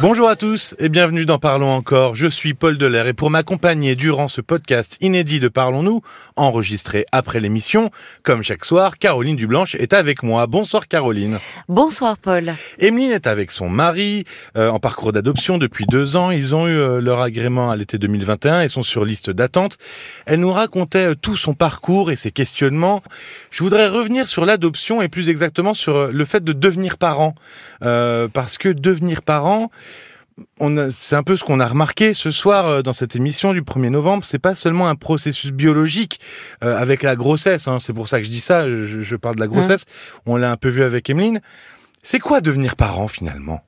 Bonjour à tous et bienvenue dans Parlons encore. Je suis Paul Delair et pour m'accompagner durant ce podcast inédit de Parlons-nous, enregistré après l'émission, comme chaque soir, Caroline Dublanche est avec moi. Bonsoir Caroline. Bonsoir Paul. Emeline est avec son mari euh, en parcours d'adoption depuis deux ans. Ils ont eu euh, leur agrément à l'été 2021 et sont sur liste d'attente. Elle nous racontait euh, tout son parcours et ses questionnements. Je voudrais revenir sur l'adoption et plus exactement sur le fait de devenir parent. parce que devenir parent, c'est un peu ce qu'on a remarqué ce soir euh, dans cette émission du 1er novembre. C'est pas seulement un processus biologique euh, avec la grossesse. Hein, c'est pour ça que je dis ça. Je, parle de la grossesse. On l'a un peu vu avec Emeline. C'est quoi devenir parent finalement?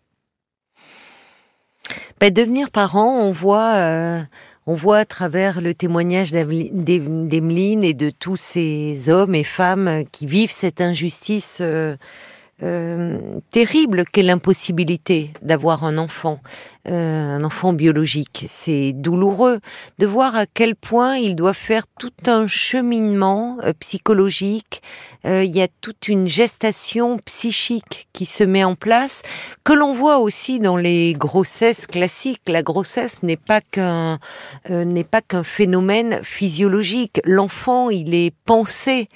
Ben, Devenir parent, on voit, euh, on voit à travers le témoignage d'Emeline et de tous ces hommes et femmes qui vivent cette injustice. Euh, terrible qu'est l'impossibilité d'avoir un enfant, euh, un enfant biologique. C'est douloureux de voir à quel point il doit faire tout un cheminement euh, psychologique. Il y a toute une gestation psychique qui se met en place, que l'on voit aussi dans les grossesses classiques. La grossesse n'est pas qu'un n'est pas qu'un phénomène physiologique. L'enfant, il est pensé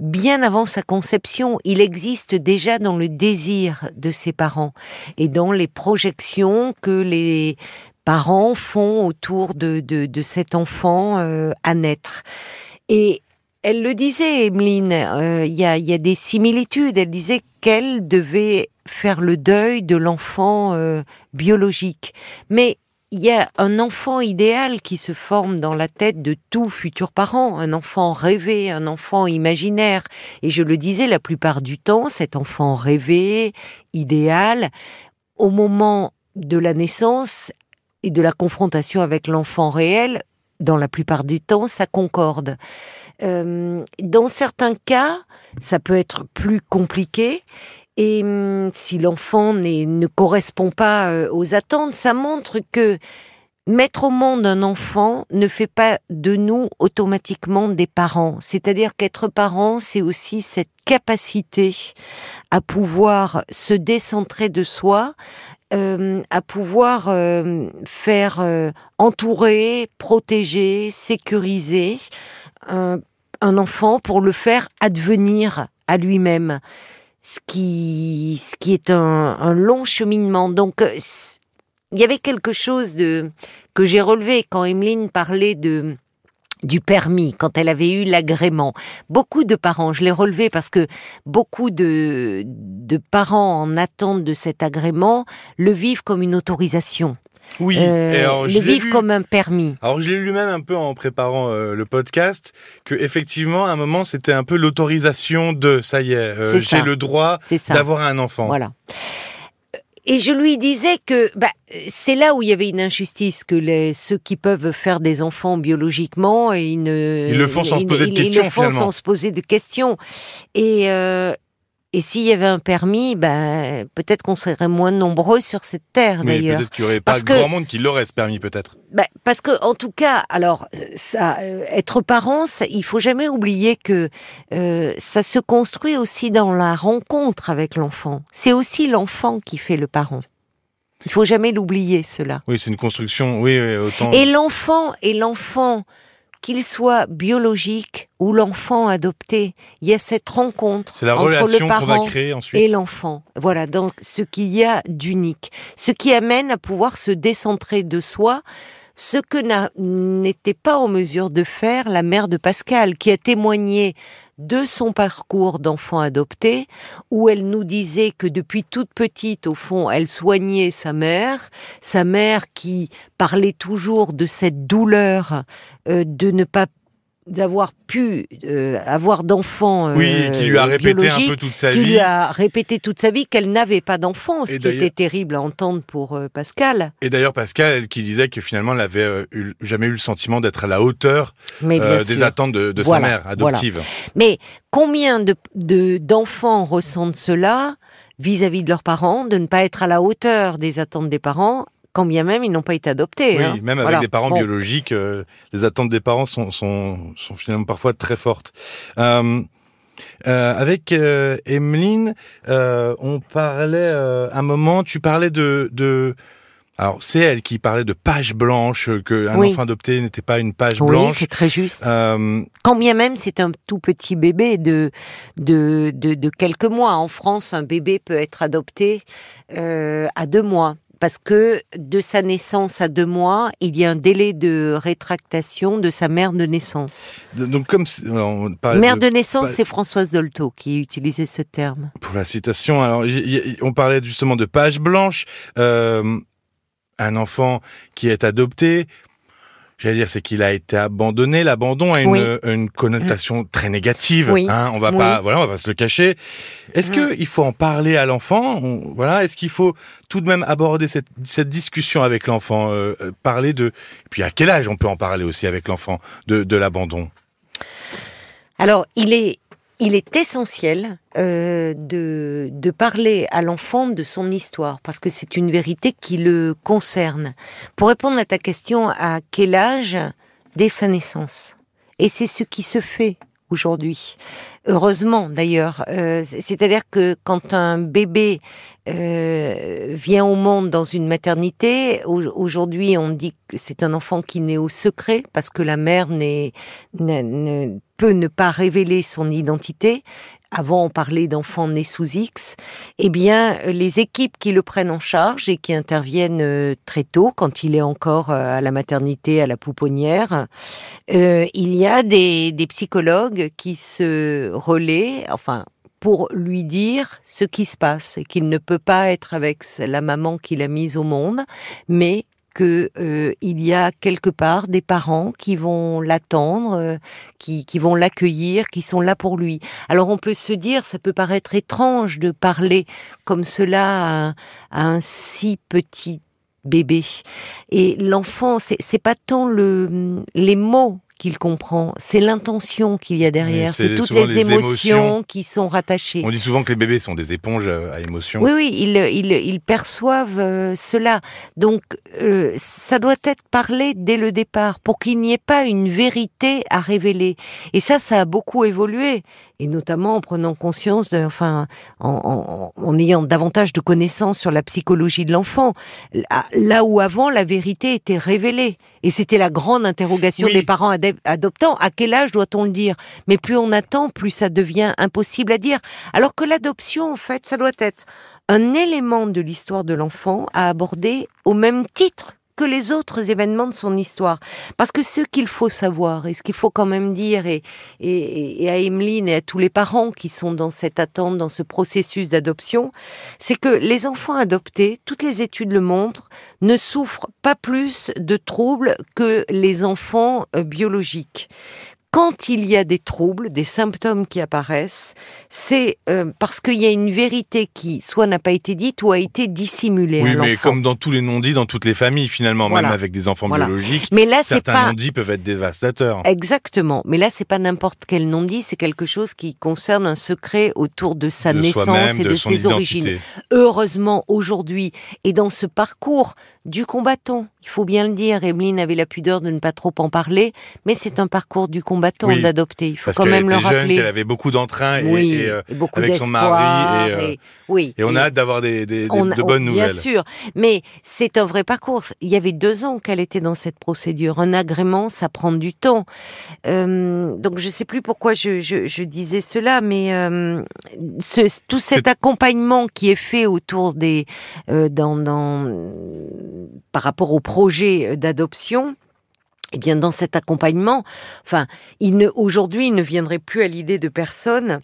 bien avant sa conception, il existe déjà dans le désir de ses parents et dans les projections que les parents font autour de, de, cet enfant euh, à naître. Et elle le disait, Emeline, euh, il y, a, y, a, des similitudes. Elle disait qu'elle devait faire le deuil de l'enfant euh, biologique. Mais il y a un enfant idéal qui se forme dans la tête de tout futur parent, un enfant rêvé, un enfant imaginaire. Et je le disais, la plupart du temps, cet enfant rêvé, idéal, au moment de la naissance et de la confrontation avec l'enfant réel, dans la plupart du temps, ça concorde. Euh, dans certains cas, ça peut être plus compliqué et hum, si l'enfant ne correspond pas euh, aux attentes, ça montre que mettre au monde un enfant ne fait pas de nous automatiquement des parents. C'est-à-dire qu'être parent, c'est aussi cette capacité à pouvoir se décentrer de soi, euh, à pouvoir euh, faire entourer, protéger, sécuriser un enfant pour le faire advenir à lui-même ce qui, ce qui est un, long cheminement. Donc, euh, il y avait quelque chose de que j'ai relevé quand Emeline parlait de du permis, quand elle avait eu l'agrément. Beaucoup de parents, je l'ai relevé parce que beaucoup de, de parents en attente de cet agrément le vivent comme une autorisation. Oui, euh, le vivre comme un permis. Alors je l'ai lu même un peu en préparant euh, le podcast que effectivement à un moment c'était un peu l'autorisation de ça y est, euh, j'ai le droit d'avoir un enfant. Voilà. Et je lui disais que bah, c'est là où il y avait une injustice, que les, ceux qui peuvent faire des enfants biologiquement, ils, ne, ils le font sans se poser de questions. Ils le font sans se poser de questions. Et, euh, et s'il y avait un permis, ben, peut-être qu'on serait moins nombreux sur cette terre, d'ailleurs. Peut-être qu'il n'y aurait pas grand monde qui l'aurait, ce permis, peut-être. Ben, parce que, en tout cas, alors, ça, euh, être parent, ça, il faut jamais oublier que euh, ça se construit aussi dans la rencontre avec l'enfant. C'est aussi l'enfant qui fait le parent. Il faut jamais l'oublier, cela. Oui, c'est une construction, oui, oui autant. Et l'enfant, et l'enfant qu'il soit biologique ou l'enfant adopté, il y a cette rencontre entre le parent et l'enfant. Voilà, donc ce qu'il y a d'unique, ce qui amène à pouvoir se décentrer de soi, ce que n'était pas en mesure de faire la mère de Pascal, qui a témoigné de son parcours d'enfant adopté, où elle nous disait que depuis toute petite, au fond, elle soignait sa mère, sa mère qui parlait toujours de cette douleur euh, de ne pas d'avoir pu euh, avoir d'enfants oui, qui lui a euh, répété un peu toute sa vie. Qui lui a répété toute sa vie qu'elle n'avait pas d'enfants, ce qui était terrible à entendre pour euh, Pascal. Et d'ailleurs, Pascal, elle qui disait que finalement, elle n'avait jamais eu le sentiment d'être à la hauteur des attentes de, sa mère adoptive. Mais combien de d'enfants ressentent cela vis-à-vis -vis de leurs parents, de ne pas être à la hauteur des attentes des parents quand bien même ils n'ont pas été adoptés. Oui, hein. même avec des parents biologiques, euh, les attentes des parents sont, sont, sont finalement parfois très fortes. Euh, euh, avec Emeline, on parlait un moment, tu parlais de, de Alors c'est elle qui parlait de page blanche, que un Oui. enfant adopté n'était pas une page Oui, blanche. c'est très juste. Euh, Quand bien même c'est un tout petit bébé de, de, de, de quelques mois. En France, un bébé peut être adopté euh, à deux mois. Parce que de sa naissance à deux mois, il y a un délai de rétractation de sa mère de naissance. donc comme on Mère de- de naissance, c'est Françoise Dolto qui utilisait ce terme. pour la citation, alors on parlait justement de page blanche. Euh, un enfant qui est adopté, j'allais dire, c'est qu'il a été abandonné. L'abandon a une, Oui. une connotation très négative. Oui. Hein, on va Oui. pas, voilà, on va pas se le cacher. Est-ce Mm. que il faut en parler à l'enfant? On- Voilà, est-ce qu'il faut tout de même aborder cette, cette discussion avec l'enfant, euh, euh, parler de, et puis à quel âge on peut en parler aussi avec l'enfant de, de l'abandon? Alors, il est, il est essentiel euh, de, de parler à l'enfant de son histoire, parce que c'est une vérité qui le concerne. Pour répondre à ta question, à quel âge Dès sa naissance? Et c'est ce qui se fait aujourd'hui. Heureusement d'ailleurs. Euh, C'est-à-dire que quand un bébé euh, vient au monde dans une maternité, au- aujourd'hui on dit que c'est un enfant qui naît au secret parce que la mère n'est, ne, ne- peut ne pas révéler son identité. Avant, on parlait d'enfants nés sous X. Eh bien, les équipes qui le prennent en charge et qui interviennent euh, très tôt, quand il est encore euh, à la maternité, à la pouponnière, euh, il y a des, des psychologues qui se relaient, enfin, pour lui dire ce qui se passe qu'il ne peut pas être avec la maman qu'il a mise au monde, mais que euh, y a quelque part des parents qui vont l'attendre, euh, qui, vont l'accueillir, qui sont là pour lui. Alors on peut se dire, ça peut paraître étrange de parler comme cela à, un- à un si petit bébé. Et l'enfant, c'est pas tant le, les mots qu'il comprend, c'est l'intention qu'il y a derrière, c'est toutes les, les émotions, émotions. qui sont rattachées. On dit souvent que les bébés sont des éponges euh, à émotions. Oui, oui, ils, ils, ils perçoivent euh, cela. Donc, euh, ça doit être parlé dès le départ pour qu'il n'y ait pas une vérité à révéler. Et ça, ça a beaucoup évolué. Et notamment en prenant conscience, de, enfin, en, en- en ayant davantage de connaissances sur la psychologie de l'enfant. Là, là où avant, la vérité était révélée. Et c'était la grande interrogation Oui. des parents adep- adoptants. À quel âge doit-on le dire? Mais plus on attend, plus ça devient impossible à dire. Alors que l'adoption, en fait, ça doit être un élément de l'histoire de l'enfant à aborder au même titre que les autres événements de son histoire. Parce que ce qu'il faut savoir, et ce qu'il faut quand même dire, et, et, à Emeline et à tous les parents qui sont dans cette attente, dans ce processus d'adoption, c'est que les enfants adoptés, toutes les études le montrent, ne souffrent pas plus de troubles que les enfants euh, biologiques. Quand il y a des troubles, des symptômes qui apparaissent, c'est euh, parce qu'il y a une vérité qui soit n'a pas été dite ou a été dissimulée. Oui, à mais comme dans tous les non-dits, dans toutes les familles finalement, Voilà. même avec des enfants Voilà. biologiques, Mais là, certains pas non-dits peuvent être dévastateurs. exactement. Mais là, c'est pas n'importe quel non-dit, c'est quelque chose qui concerne un secret autour de sa de naissance et de, ses identité. origines. Heureusement, aujourd'hui, et dans ce parcours du combattant, il faut bien le dire, Emeline avait la pudeur de ne pas trop en parler, mais c'est un parcours du combattant Oui, d'adopter. Il faut Parce quand même était le jeune, rappeler. qu'elle avait beaucoup d'entrain et, oui, et, euh, et beaucoup avec son mari et, euh, oui, et on a hâte d'avoir des, des- on- de on- bonnes Bien nouvelles. sûr, mais c'est un vrai parcours. Il y avait deux ans qu'elle était dans cette procédure. Un agrément, ça prend du temps. Euh, donc je sais plus pourquoi je, je- je disais cela, mais euh, ce- tout cet C'est- accompagnement qui est fait autour des, euh, dans, dans, par rapport au projet d'adoption. Eh bien, dans cet accompagnement, enfin, il ne, aujourd'hui, il ne viendrait plus à l'idée de personne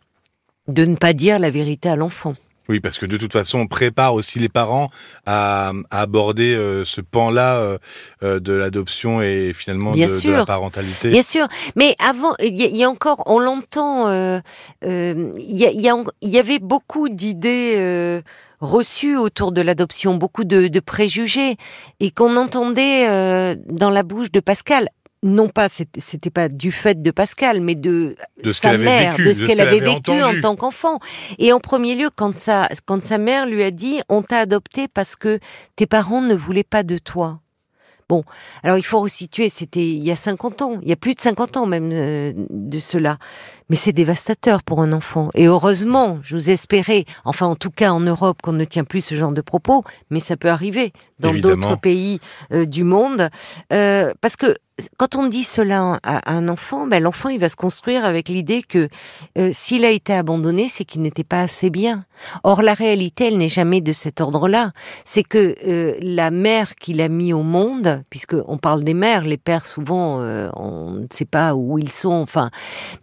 de ne pas dire la vérité à l'enfant. Oui, parce que de toute façon, on prépare aussi les parents à, à aborder euh, ce pan-là euh, euh, de l'adoption et finalement de, la parentalité. Bien sûr, mais avant, il y, a- il y a encore, on l'entend, euh, euh, y, y, il y avait beaucoup d'idées reçues autour de l'adoption, beaucoup de, de préjugés, et qu'on entendait euh, dans la bouche de Pascal. Non pas, c'était pas du fait de Pascal, mais de, sa mère, vécu, de ce qu'elle avait, vécu entendu. en tant qu'enfant. Et en premier lieu, quand sa, quand sa mère lui a dit, on t'a adopté parce que tes parents ne voulaient pas de toi. Bon, alors il faut resituer, c'était il y a 50 ans, il y a plus de 50 ans même euh, de cela. Mais c'est dévastateur pour un enfant. Et heureusement, je vous espérais, enfin en tout cas en Europe, qu'on ne tient plus ce genre de propos, mais ça peut arriver dans d'autres pays euh, du monde, euh, parce que quand on dit cela à un enfant, ben l'enfant il va se construire avec l'idée que euh, s'il a été abandonné, c'est qu'il n'était pas assez bien. Or la réalité, elle n'est jamais de cet ordre-là. C'est que euh, la mère qu'il a mis au monde, puisque on parle des mères, les pères souvent euh, on ne sait pas où ils sont, enfin,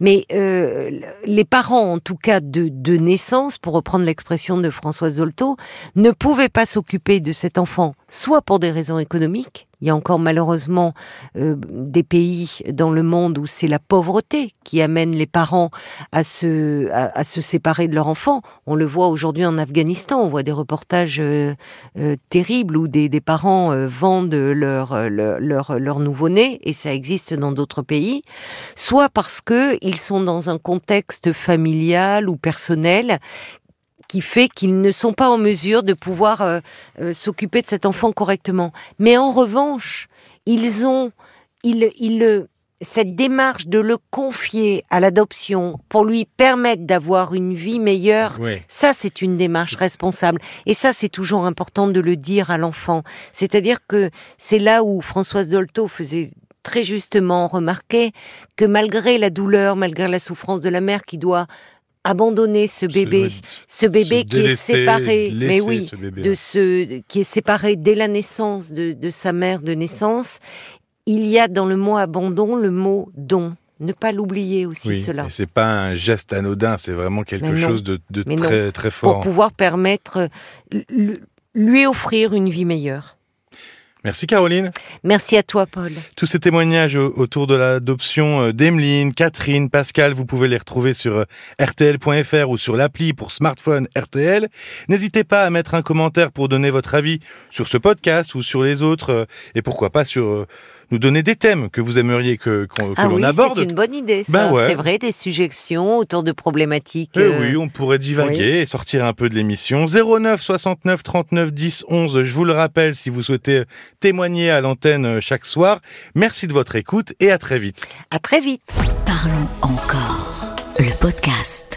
mais les parents en tout cas de, de naissance, pour reprendre l'expression de Françoise Zolto, ne pouvaient pas s'occuper de cet enfant, soit pour des raisons économiques, il y a encore malheureusement euh, des pays dans le monde où c'est la pauvreté qui amène les parents à se, à, se séparer de leur enfant. On le voit aujourd'hui en Afghanistan, on voit des reportages euh, euh, terribles où des, des parents vendent leur, leur, leur, leur nouveau-né, et ça existe dans d'autres pays, soit parce que ils sont dans un contexte familial ou personnel qui fait qu'ils ne sont pas en mesure de pouvoir euh, euh, s'occuper de cet enfant correctement. Mais en revanche, ils ont ils, cette démarche de le confier à l'adoption pour lui permettre d'avoir une vie meilleure, ça c'est une démarche responsable. Et ça c'est toujours important de le dire à l'enfant. C'est-à-dire que c'est là où Françoise Dolto faisait très justement remarquer que malgré la douleur, malgré la souffrance de la mère qui doit abandonner ce bébé, ce bébé qui est séparé, mais oui, de ce qui est séparé dès la naissance de, sa mère de naissance. Il y a dans le mot abandon le mot don. Ne pas l'oublier aussi oui, cela. C'est pas un geste anodin, c'est vraiment quelque chose de, très, très fort. Pour pouvoir permettre lui offrir une vie meilleure. Merci Caroline. Merci à toi Paul. Tous ces témoignages autour de l'adoption euh, d'Emeline, Catherine, Pascal, vous pouvez les retrouver sur euh, rtl.fr ou sur l'appli pour smartphone RTL. N'hésitez pas à mettre un commentaire pour donner votre avis sur ce podcast ou sur les autres euh, et pourquoi pas sur nous donner des thèmes que vous aimeriez que, ah l'on oui, aborde. C'est une bonne idée, ça. Ben c'est vrai, des suggestions autour de problématiques. Eh oui, on pourrait divaguer et sortir un peu de l'émission. 09 69 39 10 11. Je vous le rappelle, si vous souhaitez témoigner à l'antenne euh, chaque soir. Merci de votre écoute et à très vite. À très vite. Parlons encore. Le podcast.